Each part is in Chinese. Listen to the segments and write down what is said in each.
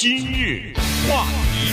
今日话题，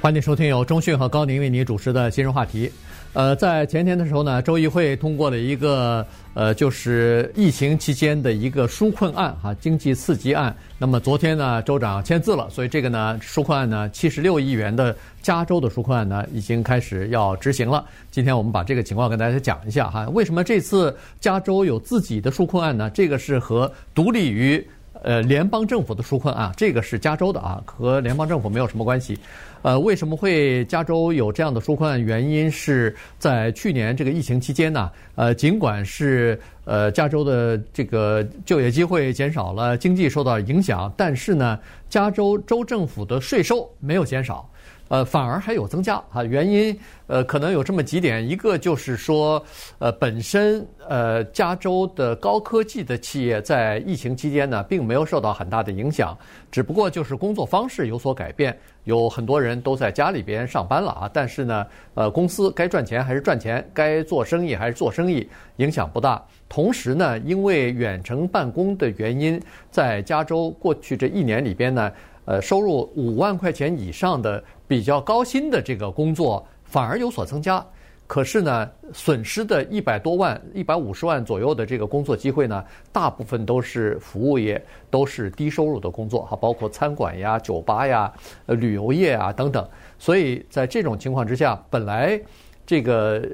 欢迎收听由中讯和高宁为您主持的今日话题。呃，在前天的时候呢，州议会通过了一个呃，就是疫情期间的一个纾困案哈，经济刺激案。那么昨天呢，州长签字了，所以这个呢，纾困案呢，七十六亿元的加州的纾困案呢，已经开始要执行了。今天我们把这个情况跟大家讲一下哈。为什么这次加州有自己的纾困案呢？这个是和独立于呃联邦政府的纾困啊，这个是加州的啊，和联邦政府没有什么关系。呃，为什么会加州有这样的纾困？原因是在去年这个疫情期间呢，呃，尽管是呃加州的这个就业机会减少了，经济受到影响，但是呢，加州州政府的税收没有减少。呃，反而还有增加啊，原因呃可能有这么几点，一个就是说，呃，本身呃加州的高科技的企业在疫情期间呢，并没有受到很大的影响，只不过就是工作方式有所改变，有很多人都在家里边上班了啊，但是呢，呃，公司该赚钱还是赚钱，该做生意还是做生意，影响不大。同时呢，因为远程办公的原因，在加州过去这一年里边呢，呃，收入五万块钱以上的。比较高薪的这个工作反而有所增加，可是呢，损失的一百多万、一百五十万左右的这个工作机会呢，大部分都是服务业，都是低收入的工作哈，包括餐馆呀、酒吧呀、旅游业啊等等。所以在这种情况之下，本来这个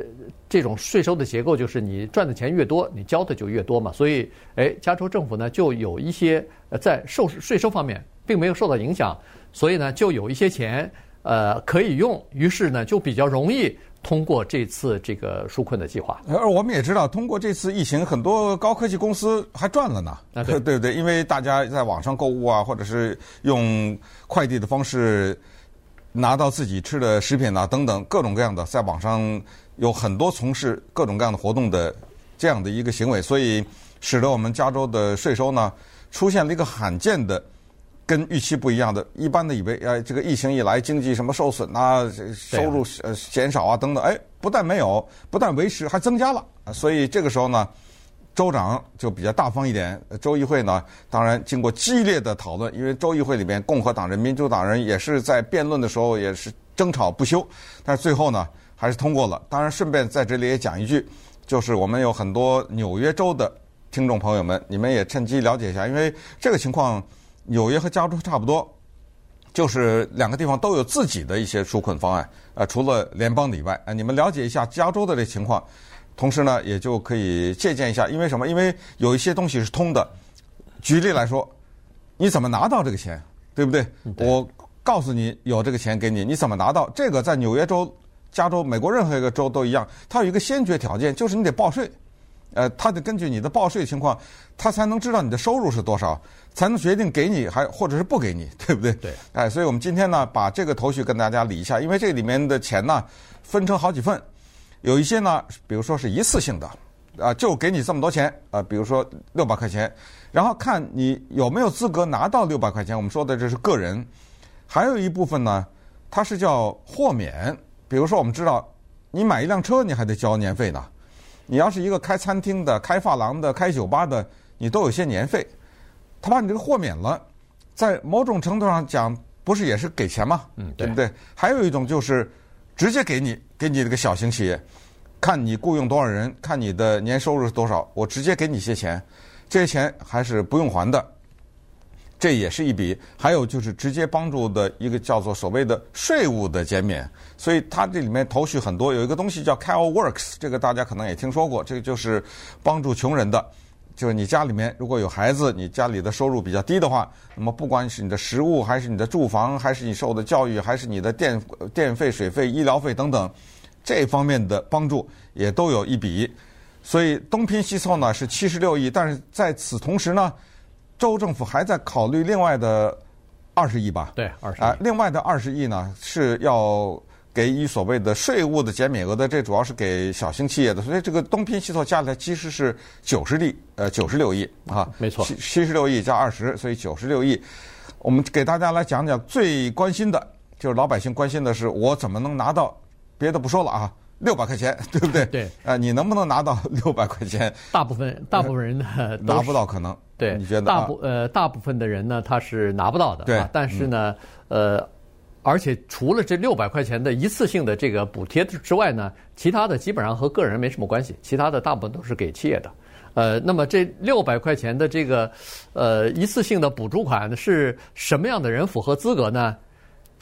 这种税收的结构就是你赚的钱越多，你交的就越多嘛。所以，哎，加州政府呢就有一些在收税收方面并没有受到影响，所以呢就有一些钱。呃，可以用，于是呢，就比较容易通过这次这个纾困的计划。而我们也知道，通过这次疫情，很多高科技公司还赚了呢。啊，对 对对，因为大家在网上购物啊，或者是用快递的方式拿到自己吃的食品啊，等等各种各样的，在网上有很多从事各种各样的活动的这样的一个行为，所以使得我们加州的税收呢出现了一个罕见的。跟预期不一样的，一般的以为，呃，这个疫情一来，经济什么受损啊，收入呃减少啊等等，哎，不但没有，不但维持，还增加了。所以这个时候呢，州长就比较大方一点，州议会呢，当然经过激烈的讨论，因为州议会里面共和党人、民主党人也是在辩论的时候也是争吵不休，但是最后呢，还是通过了。当然，顺便在这里也讲一句，就是我们有很多纽约州的听众朋友们，你们也趁机了解一下，因为这个情况。纽约和加州差不多，就是两个地方都有自己的一些纾困方案，呃，除了联邦的以外，呃，你们了解一下加州的这情况，同时呢，也就可以借鉴一下。因为什么？因为有一些东西是通的。举例来说，你怎么拿到这个钱，对不对？对。我告诉你有这个钱给你，你怎么拿到？这个在纽约州、加州、美国任何一个州都一样，它有一个先决条件，就是你得报税。呃，他得根据你的报税情况，他才能知道你的收入是多少，才能决定给你还或者是不给你，对不对？对。哎，所以我们今天呢，把这个头绪跟大家理一下，因为这里面的钱呢，分成好几份，有一些呢，比如说是一次性的，啊，就给你这么多钱，啊，比如说六百块钱，然后看你有没有资格拿到六百块钱。我们说的这是个人，还有一部分呢，它是叫豁免，比如说我们知道，你买一辆车你还得交年费呢。你要是一个开餐厅的、开发廊的、开酒吧的，你都有些年费，他把你这个豁免了，在某种程度上讲，不是也是给钱吗？嗯，对不对？还有一种就是直接给你，给你这个小型企业，看你雇佣多少人，看你的年收入是多少，我直接给你一些钱，这些钱还是不用还的。这也是一笔，还有就是直接帮助的一个叫做所谓的税务的减免，所以它这里面头绪很多。有一个东西叫 CalWorks，这个大家可能也听说过，这个就是帮助穷人的。就是你家里面如果有孩子，你家里的收入比较低的话，那么不管是你的食物，还是你的住房，还是你受的教育，还是你的电电费、水费、医疗费等等，这方面的帮助也都有一笔。所以东拼西凑呢是七十六亿，但是在此同时呢。州政府还在考虑另外的二十亿吧？对，二十亿啊，另外的二十亿呢是要给予所谓的税务的减免额的，这主要是给小型企业的，所以这个东拼西凑加起来其实是九十亿，呃，九十六亿啊，没错，七七十六亿加二十，所以九十六亿。我们给大家来讲讲最关心的，就是老百姓关心的是我怎么能拿到，别的不说了啊，六百块钱，对不对？对。啊、呃，你能不能拿到 六百块钱？大部分大部分人呢、呃、拿不到，可能。对，你觉得？大部呃大部分的人呢，他是拿不到的。对、啊。但是呢，嗯、呃，而且除了这六百块钱的一次性的这个补贴之外呢，其他的基本上和个人没什么关系，其他的大部分都是给企业的。呃，那么这六百块钱的这个呃一次性的补助款是什么样的人符合资格呢？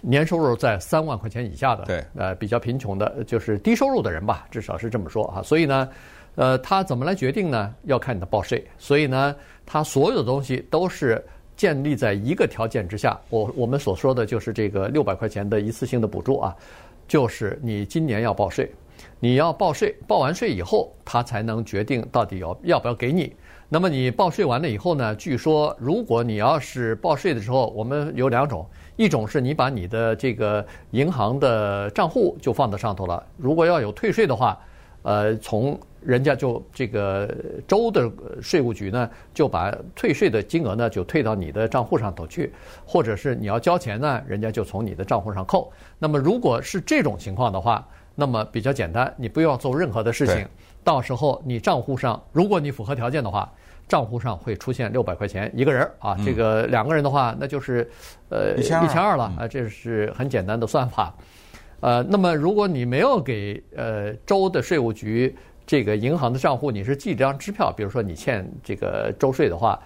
年收入在三万块钱以下的，对，呃，比较贫穷的，就是低收入的人吧，至少是这么说啊。所以呢，呃，他怎么来决定呢？要看你的报税。所以呢，他所有的东西都是建立在一个条件之下。我我们所说的就是这个六百块钱的一次性的补助啊，就是你今年要报税，你要报税，报完税以后，他才能决定到底要要不要给你。那么你报税完了以后呢，据说如果你要是报税的时候，我们有两种。一种是你把你的这个银行的账户就放在上头了，如果要有退税的话，呃，从人家就这个州的税务局呢，就把退税的金额呢就退到你的账户上头去，或者是你要交钱呢，人家就从你的账户上扣。那么如果是这种情况的话，那么比较简单，你不要做任何的事情，到时候你账户上，如果你符合条件的话。账户上会出现六百块钱一个人啊，这个两个人的话，那就是呃一千二了啊，这是很简单的算法。呃，那么如果你没有给呃州的税务局这个银行的账户，你是寄张支票，比如说你欠这个州税的话，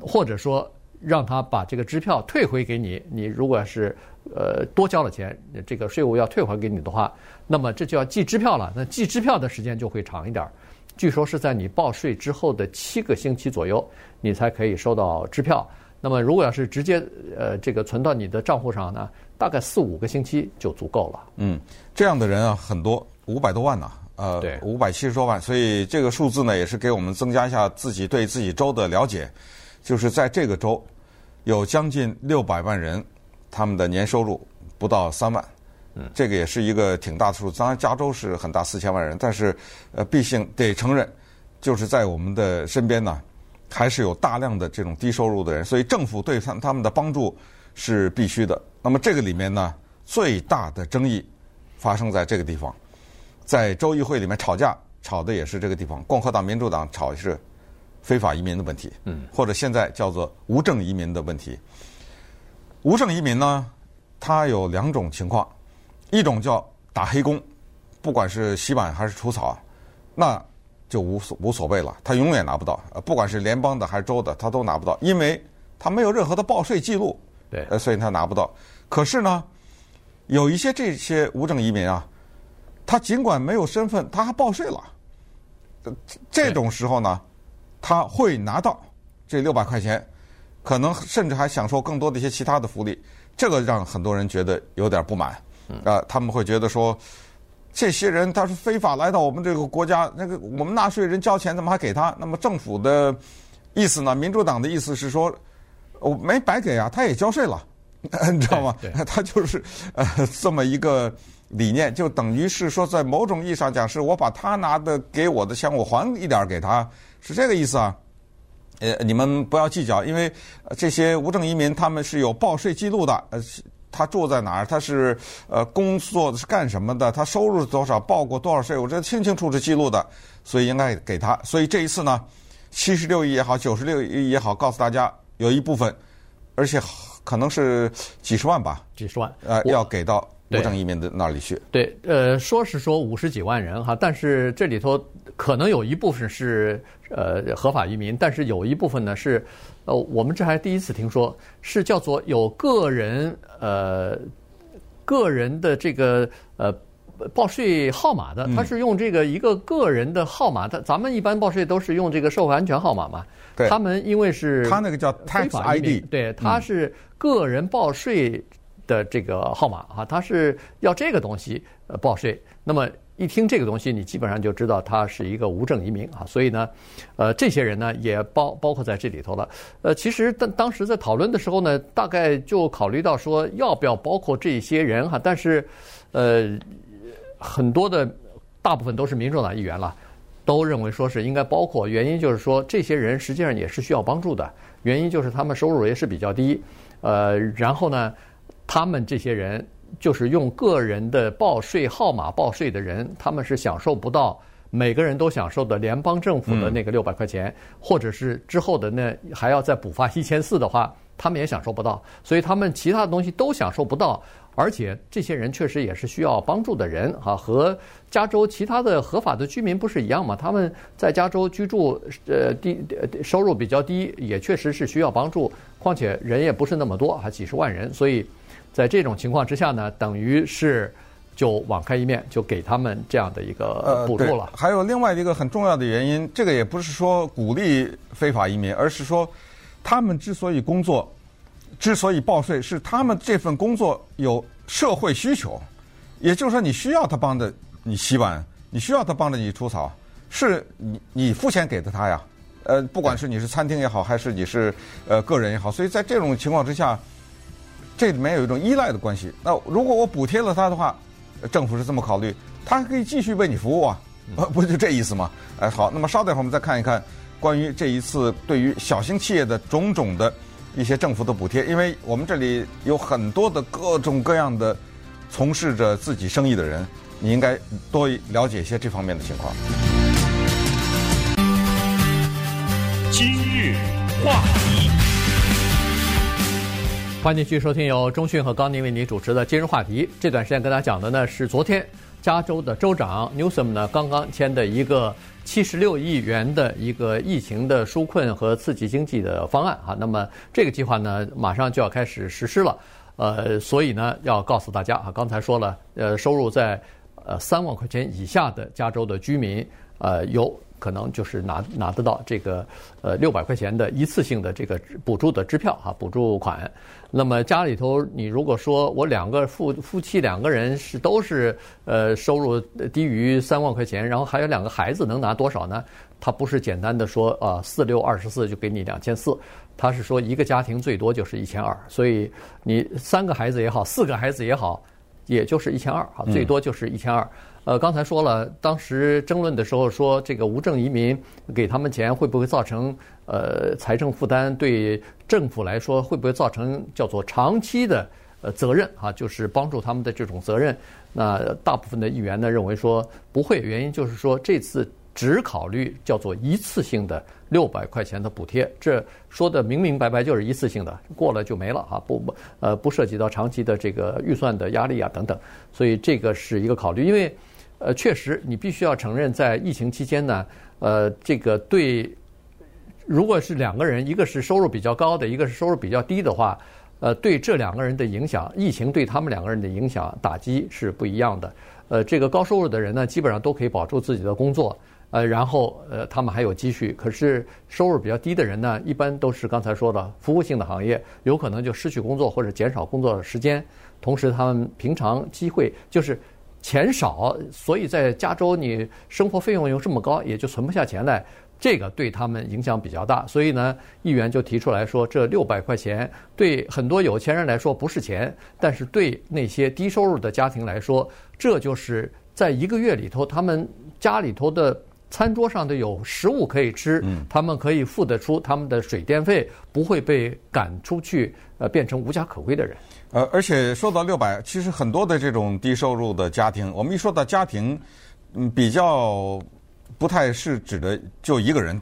或者说让他把这个支票退回给你，你如果是呃多交了钱，这个税务要退还给你的话，那么这就要寄支票了，那寄支票的时间就会长一点。据说是在你报税之后的七个星期左右，你才可以收到支票。那么如果要是直接呃这个存到你的账户上呢，大概四五个星期就足够了。嗯，这样的人啊很多，五百多万呢，呃，对，五百七十多万。所以这个数字呢，也是给我们增加一下自己对自己州的了解。就是在这个州，有将近六百万人，他们的年收入不到三万。嗯，这个也是一个挺大的数字。当然，加州是很大，四千万人，但是，呃，毕竟得承认，就是在我们的身边呢，还是有大量的这种低收入的人，所以政府对他他们的帮助是必须的。那么这个里面呢，最大的争议发生在这个地方，在州议会里面吵架，吵的也是这个地方。共和党、民主党吵的是非法移民的问题，嗯，或者现在叫做无证移民的问题。无证移民呢，它有两种情况。一种叫打黑工，不管是洗碗还是除草，那就无所无所谓了，他永远拿不到。呃，不管是联邦的还是州的，他都拿不到，因为他没有任何的报税记录，对，呃，所以他拿不到。可是呢，有一些这些无证移民啊，他尽管没有身份，他还报税了。这种时候呢，他会拿到这六百块钱，可能甚至还享受更多的一些其他的福利，这个让很多人觉得有点不满。啊，他们会觉得说，这些人他是非法来到我们这个国家，那个我们纳税人交钱，怎么还给他？那么政府的意思呢？民主党的意思是说，我没白给啊，他也交税了，你知道吗？他就是呃这么一个理念，就等于是说，在某种意义上讲，是我把他拿的给我的钱，我还一点给他，是这个意思啊。呃，你们不要计较，因为这些无证移民他们是有报税记录的，呃。他住在哪儿？他是呃工作的是干什么的？他收入是多少？报过多少税？我这清清楚楚记录的，所以应该给他。所以这一次呢，七十六亿也好，九十六亿也好，告诉大家有一部分，而且可能是几十万吧，几十万，呃，要给到无证移民的那里去。对，呃，说是说五十几万人哈，但是这里头可能有一部分是呃合法移民，但是有一部分呢是。呃，我们这还第一次听说，是叫做有个人呃个人的这个呃报税号码的，他是用这个一个个人的号码，他咱们一般报税都是用这个社会安全号码嘛。对。他们因为是他那个叫 Tax ID，对，他是个人报税的这个号码啊，他是要这个东西呃报税，那么。一听这个东西，你基本上就知道他是一个无证移民啊，所以呢，呃，这些人呢也包包括在这里头了。呃，其实当当时在讨论的时候呢，大概就考虑到说要不要包括这些人哈，但是，呃，很多的大部分都是民主党议员了，都认为说是应该包括。原因就是说，这些人实际上也是需要帮助的，原因就是他们收入也是比较低，呃，然后呢，他们这些人。就是用个人的报税号码报税的人，他们是享受不到每个人都享受的联邦政府的那个六百块钱，嗯、或者是之后的那还要再补发一千四的话，他们也享受不到。所以他们其他的东西都享受不到，而且这些人确实也是需要帮助的人啊，和加州其他的合法的居民不是一样吗？他们在加州居住，呃，低收入比较低，也确实是需要帮助。况且人也不是那么多，还几十万人，所以。在这种情况之下呢，等于是就网开一面，就给他们这样的一个补助了。还有另外一个很重要的原因，这个也不是说鼓励非法移民，而是说他们之所以工作，之所以报税，是他们这份工作有社会需求。也就是说，你需要他帮着你洗碗，你需要他帮着你除草，是你你付钱给的他呀。呃，不管是你是餐厅也好，还是你是呃个人也好，所以在这种情况之下。这里面有一种依赖的关系。那如果我补贴了他的话，政府是这么考虑，他还可以继续为你服务啊，不就这意思吗？哎，好，那么稍等一会儿我们再看一看关于这一次对于小型企业的种种的一些政府的补贴，因为我们这里有很多的各种各样的从事着自己生意的人，你应该多了解一些这方面的情况。今日话题。欢迎继续收听由中讯和高宁为您主持的今日话题。这段时间跟大家讲的呢是昨天加州的州长 Newsom 呢刚刚签的一个七十六亿元的一个疫情的纾困和刺激经济的方案啊。那么这个计划呢马上就要开始实施了。呃，所以呢要告诉大家啊，刚才说了，呃，收入在呃三万块钱以下的加州的居民，呃有。可能就是拿拿得到这个呃六百块钱的一次性的这个补助的支票哈，补助款。那么家里头你如果说我两个夫夫妻两个人是都是呃收入低于三万块钱，然后还有两个孩子能拿多少呢？他不是简单的说啊四六二十四就给你两千四，他是说一个家庭最多就是一千二，所以你三个孩子也好，四个孩子也好，也就是一千二啊，最多就是一千二。呃，刚才说了，当时争论的时候说，这个无证移民给他们钱会不会造成呃财政负担？对政府来说会不会造成叫做长期的呃责任啊？就是帮助他们的这种责任。那大部分的议员呢认为说不会，原因就是说这次只考虑叫做一次性的六百块钱的补贴，这说的明明白白就是一次性的，过了就没了啊，不不呃不涉及到长期的这个预算的压力啊等等，所以这个是一个考虑，因为。呃，确实，你必须要承认，在疫情期间呢，呃，这个对，如果是两个人，一个是收入比较高的，一个是收入比较低的话，呃，对这两个人的影响，疫情对他们两个人的影响打击是不一样的。呃，这个高收入的人呢，基本上都可以保住自己的工作，呃，然后呃，他们还有积蓄。可是收入比较低的人呢，一般都是刚才说的服务性的行业，有可能就失去工作或者减少工作的时间，同时他们平常机会就是。钱少，所以在加州你生活费用又这么高，也就存不下钱来。这个对他们影响比较大，所以呢，议员就提出来说，这六百块钱对很多有钱人来说不是钱，但是对那些低收入的家庭来说，这就是在一个月里头，他们家里头的餐桌上的有食物可以吃，他们可以付得出他们的水电费，不会被赶出去，呃，变成无家可归的人。呃，而且说到六百，其实很多的这种低收入的家庭，我们一说到家庭，嗯，比较不太是指的就一个人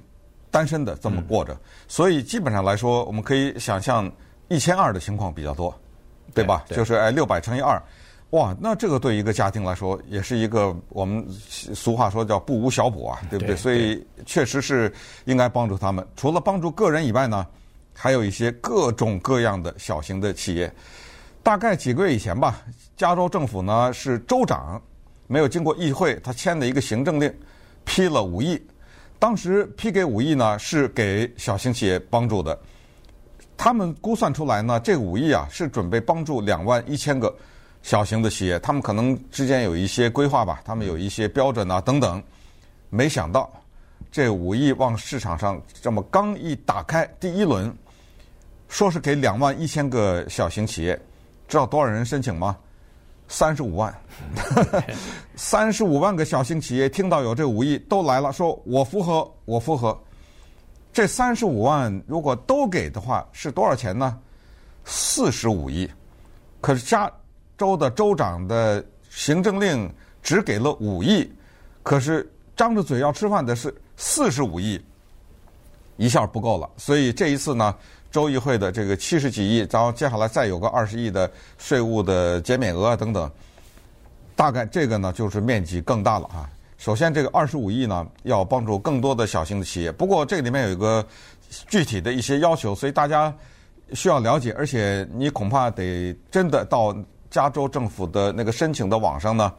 单身的这么过着，嗯、所以基本上来说，我们可以想象一千二的情况比较多，对吧？对对就是哎，六百乘以二，哇，那这个对一个家庭来说，也是一个我们俗话说叫不无小补啊，对不对？对对所以确实是应该帮助他们。除了帮助个人以外呢，还有一些各种各样的小型的企业。大概几个月以前吧，加州政府呢是州长没有经过议会，他签的一个行政令，批了五亿。当时批给五亿呢是给小型企业帮助的。他们估算出来呢，这五亿啊是准备帮助两万一千个小型的企业。他们可能之间有一些规划吧，他们有一些标准啊等等。没想到这五亿往市场上这么刚一打开，第一轮说是给两万一千个小型企业。知道多少人申请吗？三十五万，三十五万个小型企业听到有这五亿都来了，说我符合，我符合。这三十五万如果都给的话，是多少钱呢？四十五亿。可是加州的州长的行政令只给了五亿，可是张着嘴要吃饭的是四十五亿，一下不够了。所以这一次呢，州议会的这个七十几亿，然后接下来再有个二十亿的税务的减免额啊等等，大概这个呢就是面积更大了啊。首先，这个二十五亿呢要帮助更多的小型的企业，不过这里面有一个具体的一些要求，所以大家需要了解，而且你恐怕得真的到加州政府的那个申请的网上呢，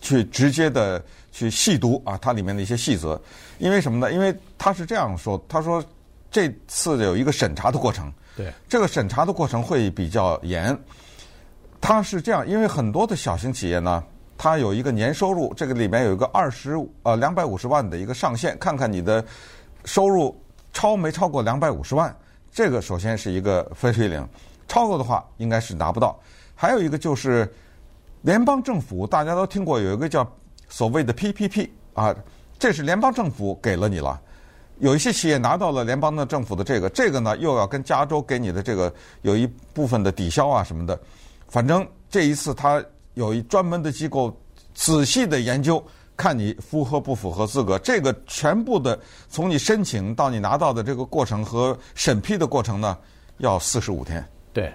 去直接的去细读啊，它里面的一些细则，因为什么呢？因为他是这样说，他说这次有一个审查的过程，对，这个审查的过程会比较严，它是这样，因为很多的小型企业呢。它有一个年收入，这个里面有一个二十呃两百五十万的一个上限，看看你的收入超没超过两百五十万，这个首先是一个分水岭，超过的话应该是拿不到。还有一个就是联邦政府，大家都听过有一个叫所谓的 PPP 啊，这是联邦政府给了你了，有一些企业拿到了联邦的政府的这个，这个呢又要跟加州给你的这个有一部分的抵消啊什么的，反正这一次他。有一专门的机构仔细的研究，看你符合不符合资格。这个全部的从你申请到你拿到的这个过程和审批的过程呢，要四十五天。对，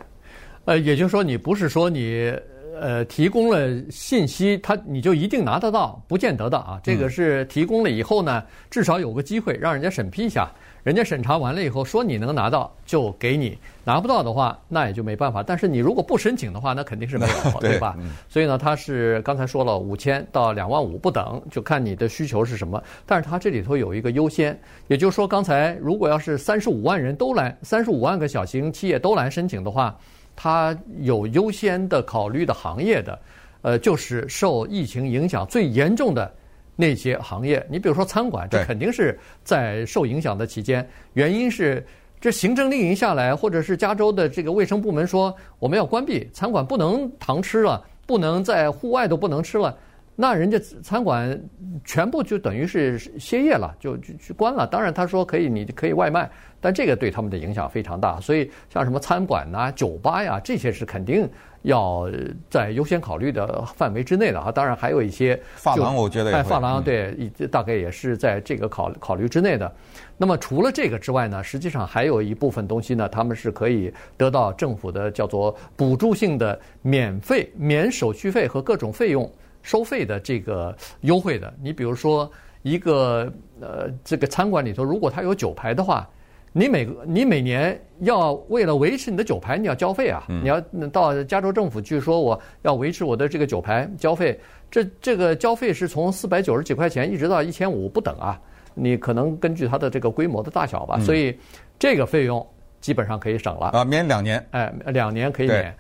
呃，也就是说，你不是说你呃提供了信息，他你就一定拿得到，不见得的啊。这个是提供了以后呢，至少有个机会让人家审批一下。人家审查完了以后说你能拿到就给你，拿不到的话那也就没办法。但是你如果不申请的话，那肯定是没有，对吧？所以呢，他是刚才说了五千到两万五不等，就看你的需求是什么。但是他这里头有一个优先，也就是说，刚才如果要是三十五万人都来，三十五万个小型企业都来申请的话，他有优先的考虑的行业的，呃，就是受疫情影响最严重的。那些行业，你比如说餐馆，这肯定是在受影响的期间。原因是这行政令一下来，或者是加州的这个卫生部门说我们要关闭餐馆，不能堂吃了，不能在户外都不能吃了，那人家餐馆全部就等于是歇业了，就就去关了。当然他说可以，你可以外卖，但这个对他们的影响非常大。所以像什么餐馆呐、酒吧呀，这些是肯定。要在优先考虑的范围之内的啊，当然还有一些发廊，我觉得哎，发廊对，大概也是在这个考考虑之内的。那么除了这个之外呢，实际上还有一部分东西呢，他们是可以得到政府的叫做补助性的免费、免手续费和各种费用收费的这个优惠的。你比如说一个呃，这个餐馆里头，如果它有酒牌的话。你每个你每年要为了维持你的酒牌，你要交费啊！你要到加州政府去说我要维持我的这个酒牌交费，这这个交费是从四百九十几块钱一直到一千五不等啊！你可能根据它的这个规模的大小吧，所以这个费用基本上可以省了啊，免两年，哎，两年可以免。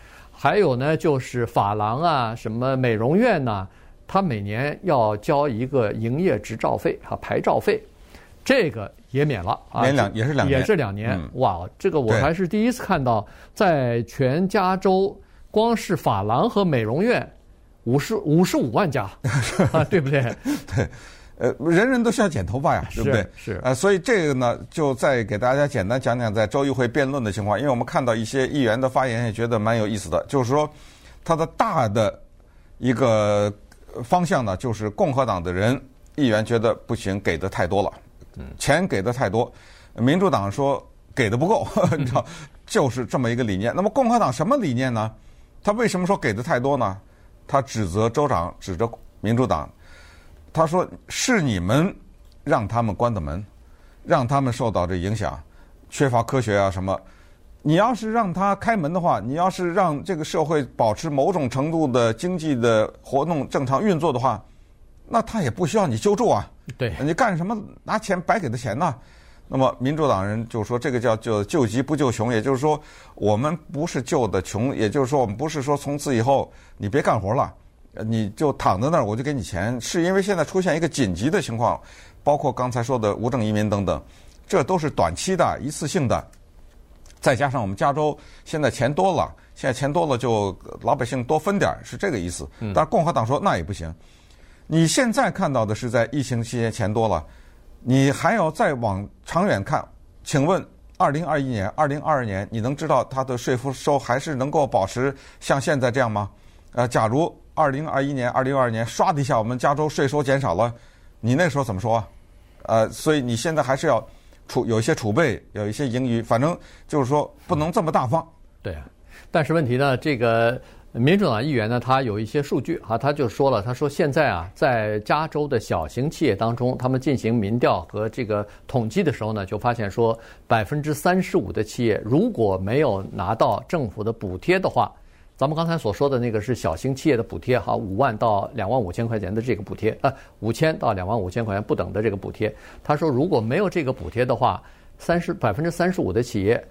还有呢，就是发廊啊，什么美容院呐，它每年要交一个营业执照费和牌照费，这个。也免了啊，免两也是两年，也是两年。哇，这个我还是第一次看到，在全加州，光是发廊和美容院，五十五十五万家 啊，对不对？对，呃，人人都需要剪头发呀，对不对？是啊，呃，所以这个呢，就再给大家简单讲讲在州议会辩论的情况，因为我们看到一些议员的发言也觉得蛮有意思的，就是说，他的大的一个方向呢，就是共和党的人议员觉得不行，给的太多了。钱给的太多，民主党说给的不够，你知道，就是这么一个理念。那么共和党什么理念呢？他为什么说给的太多呢？他指责州长，指责民主党，他说是你们让他们关的门，让他们受到这影响，缺乏科学啊什么。你要是让他开门的话，你要是让这个社会保持某种程度的经济的活动正常运作的话，那他也不需要你救助啊。对，你干什么拿钱白给的钱呢？那么民主党人就说这个叫救救急不救穷，也就是说我们不是救的穷，也就是说我们不是说从此以后你别干活了，你就躺在那儿我就给你钱，是因为现在出现一个紧急的情况，包括刚才说的无证移民等等，这都是短期的一次性的，再加上我们加州现在钱多了，现在钱多了就老百姓多分点儿，是这个意思。但是共和党说那也不行。你现在看到的是在疫情期间钱多了，你还要再往长远看。请问，二零二一年、二零二二年，你能知道它的税负收还是能够保持像现在这样吗？呃，假如二零二一年、二零二二年唰的一下，我们加州税收减少了，你那时候怎么说啊？呃，所以你现在还是要储有一些储备，有一些盈余，反正就是说不能这么大方。对啊，但是问题呢，这个。民主党议员呢，他有一些数据哈，他就说了，他说现在啊，在加州的小型企业当中，他们进行民调和这个统计的时候呢，就发现说，百分之三十五的企业如果没有拿到政府的补贴的话，咱们刚才所说的那个是小型企业的补贴哈，五万到两万五千块钱的这个补贴，呃，五千到两万五千块钱不等的这个补贴。他说如果没有这个补贴的话，三十百分之三十五的企业。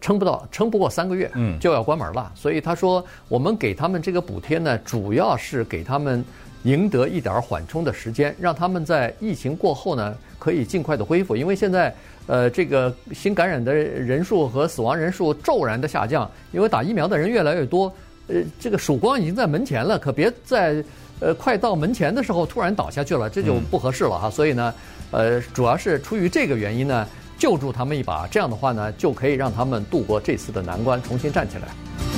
撑不到，撑不过三个月，嗯，就要关门了。所以他说，我们给他们这个补贴呢，主要是给他们赢得一点缓冲的时间，让他们在疫情过后呢，可以尽快的恢复。因为现在，呃，这个新感染的人数和死亡人数骤然的下降，因为打疫苗的人越来越多，呃，这个曙光已经在门前了，可别在呃快到门前的时候突然倒下去了，这就不合适了哈。所以呢，呃，主要是出于这个原因呢。救助他们一把，这样的话呢，就可以让他们度过这次的难关，重新站起来。